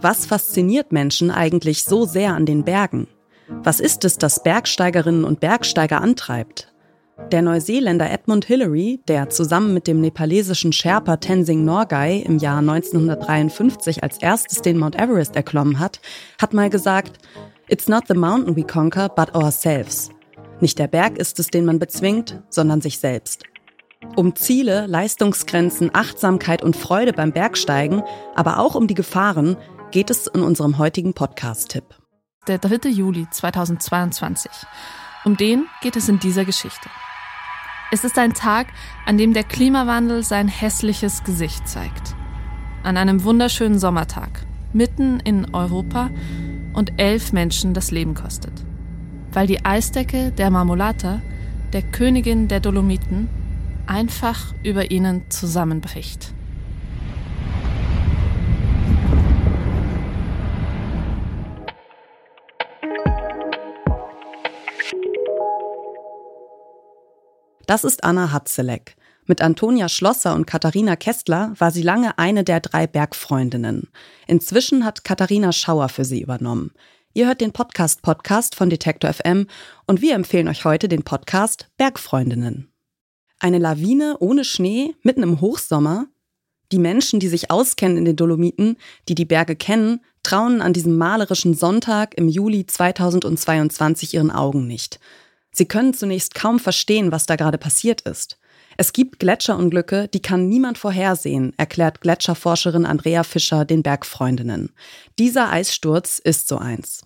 Was fasziniert Menschen eigentlich so sehr an den Bergen? Was ist es, das Bergsteigerinnen und Bergsteiger antreibt? Der Neuseeländer Edmund Hillary, der zusammen mit dem nepalesischen Sherpa Tenzing Norgay im Jahr 1953 als erstes den Mount Everest erklommen hat, hat mal gesagt, It's not the mountain we conquer, but ourselves. Nicht der Berg ist es, den man bezwingt, sondern sich selbst. Um Ziele, Leistungsgrenzen, Achtsamkeit und Freude beim Bergsteigen, aber auch um die Gefahren, geht es in unserem heutigen Podcast-Tipp. Der 3. Juli 2022. Um den geht es in dieser Geschichte. Es ist ein Tag, an dem der Klimawandel sein hässliches Gesicht zeigt. An einem wunderschönen Sommertag, mitten in Europa und elf Menschen das Leben kostet. Weil die Eisdecke der Marmolata, der Königin der Dolomiten, einfach über ihnen zusammenbricht. Das ist Anna Hatzeleck. Mit Antonia Schlosser und Katharina Kästler war sie lange eine der drei Bergfreundinnen. Inzwischen hat Katharina Schauer für sie übernommen. Ihr hört den Podcast Podcast von Detektor FM und wir empfehlen euch heute den Podcast Bergfreundinnen. Eine Lawine ohne Schnee mitten im Hochsommer? Die Menschen, die sich auskennen in den Dolomiten, die die Berge kennen, trauen an diesem malerischen Sonntag im Juli 2022 ihren Augen nicht. Sie können zunächst kaum verstehen, was da gerade passiert ist. Es gibt Gletscherunglücke, die kann niemand vorhersehen, erklärt Gletscherforscherin Andrea Fischer den Bergfreundinnen. Dieser Eissturz ist so eins.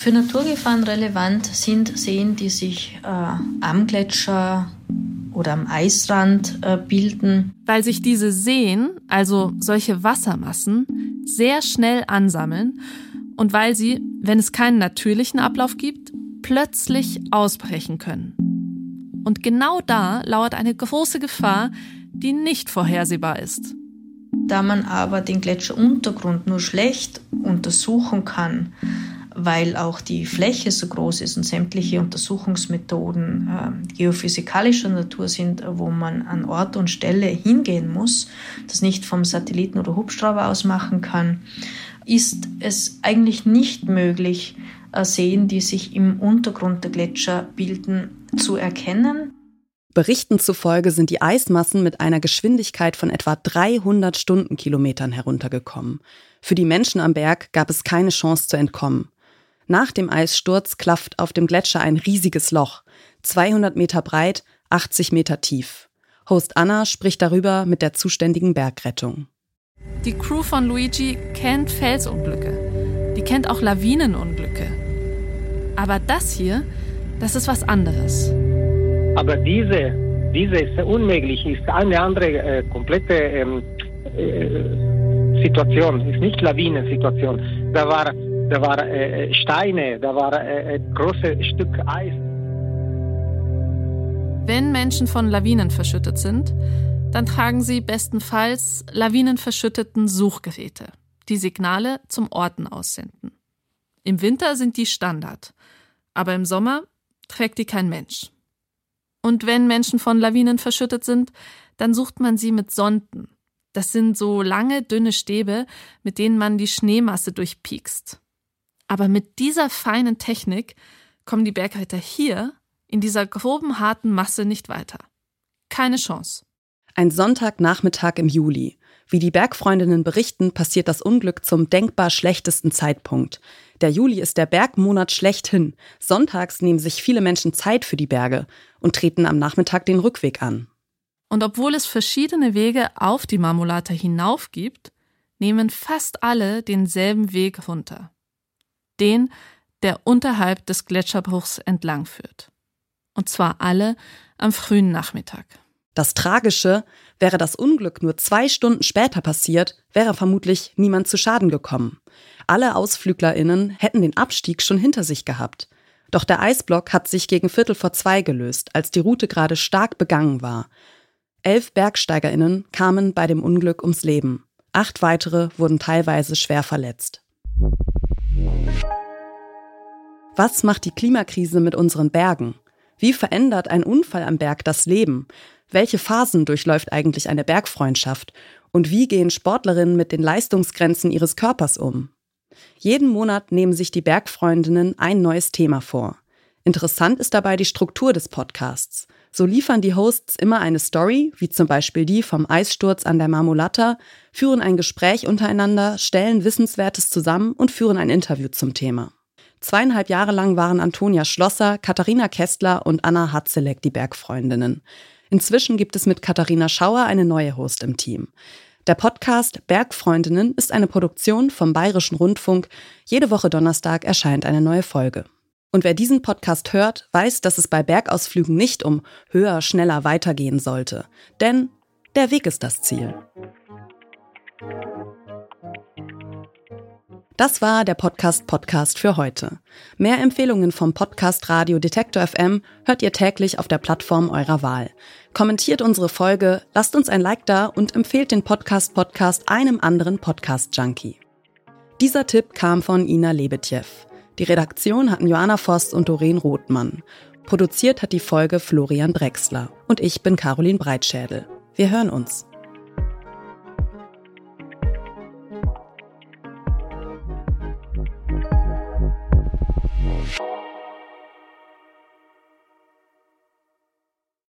Für Naturgefahren relevant sind Seen, die sich äh, am Gletscher oder am Eisrand äh, bilden. Weil sich diese Seen, also solche Wassermassen, sehr schnell ansammeln und weil sie, wenn es keinen natürlichen Ablauf gibt, plötzlich ausbrechen können. Und genau da lauert eine große Gefahr, die nicht vorhersehbar ist. Da man aber den Gletscheruntergrund nur schlecht untersuchen kann, weil auch die Fläche so groß ist und sämtliche Untersuchungsmethoden äh, geophysikalischer Natur sind, wo man an Ort und Stelle hingehen muss, das nicht vom Satelliten oder Hubschrauber aus machen kann, ist es eigentlich nicht möglich, Seen, die sich im Untergrund der Gletscher bilden, zu erkennen. Berichten zufolge sind die Eismassen mit einer Geschwindigkeit von etwa 300 Stundenkilometern heruntergekommen. Für die Menschen am Berg gab es keine Chance zu entkommen. Nach dem Eissturz klafft auf dem Gletscher ein riesiges Loch, 200 Meter breit, 80 Meter tief. Host Anna spricht darüber mit der zuständigen Bergrettung. Die Crew von Luigi kennt Felsunglücke. Die kennt auch Lawinenunglücke. Aber das hier, das ist was anderes. Aber diese, diese ist unmöglich, ist eine andere äh, komplette ähm, äh, Situation, ist nicht Lawinensituation. Da war, da war äh, Steine, da war äh, äh große Stück Eis. Wenn Menschen von Lawinen verschüttet sind, dann tragen sie bestenfalls lawinenverschütteten Suchgeräte, die Signale zum Orten aussenden. Im Winter sind die Standard aber im Sommer trägt die kein Mensch. Und wenn Menschen von Lawinen verschüttet sind, dann sucht man sie mit Sonden. Das sind so lange, dünne Stäbe, mit denen man die Schneemasse durchpiekst. Aber mit dieser feinen Technik kommen die Bergretter hier in dieser groben, harten Masse nicht weiter. Keine Chance. Ein Sonntagnachmittag im Juli. Wie die Bergfreundinnen berichten, passiert das Unglück zum denkbar schlechtesten Zeitpunkt. Der Juli ist der Bergmonat schlechthin. Sonntags nehmen sich viele Menschen Zeit für die Berge und treten am Nachmittag den Rückweg an. Und obwohl es verschiedene Wege auf die Marmolata hinauf gibt, nehmen fast alle denselben Weg runter. Den, der unterhalb des Gletscherbruchs entlang führt. Und zwar alle am frühen Nachmittag. Das Tragische, wäre das Unglück nur zwei Stunden später passiert, wäre vermutlich niemand zu Schaden gekommen. Alle AusflüglerInnen hätten den Abstieg schon hinter sich gehabt. Doch der Eisblock hat sich gegen Viertel vor zwei gelöst, als die Route gerade stark begangen war. Elf BergsteigerInnen kamen bei dem Unglück ums Leben. Acht weitere wurden teilweise schwer verletzt. Was macht die Klimakrise mit unseren Bergen? Wie verändert ein Unfall am Berg das Leben? Welche Phasen durchläuft eigentlich eine Bergfreundschaft? Und wie gehen Sportlerinnen mit den Leistungsgrenzen ihres Körpers um? Jeden Monat nehmen sich die Bergfreundinnen ein neues Thema vor. Interessant ist dabei die Struktur des Podcasts. So liefern die Hosts immer eine Story, wie zum Beispiel die vom Eissturz an der Marmolata, führen ein Gespräch untereinander, stellen Wissenswertes zusammen und führen ein Interview zum Thema. Zweieinhalb Jahre lang waren Antonia Schlosser, Katharina Kästler und Anna Hatzelek die Bergfreundinnen. Inzwischen gibt es mit Katharina Schauer eine neue Host im Team. Der Podcast Bergfreundinnen ist eine Produktion vom Bayerischen Rundfunk. Jede Woche Donnerstag erscheint eine neue Folge. Und wer diesen Podcast hört, weiß, dass es bei Bergausflügen nicht um höher, schneller weitergehen sollte. Denn der Weg ist das Ziel. Das war der Podcast Podcast für heute. Mehr Empfehlungen vom Podcast Radio Detektor FM hört ihr täglich auf der Plattform eurer Wahl. Kommentiert unsere Folge, lasst uns ein Like da und empfehlt den Podcast Podcast einem anderen Podcast Junkie. Dieser Tipp kam von Ina Lebetjew. Die Redaktion hatten Joanna Voss und Doreen Rothmann. Produziert hat die Folge Florian Drexler. Und ich bin Caroline Breitschädel. Wir hören uns.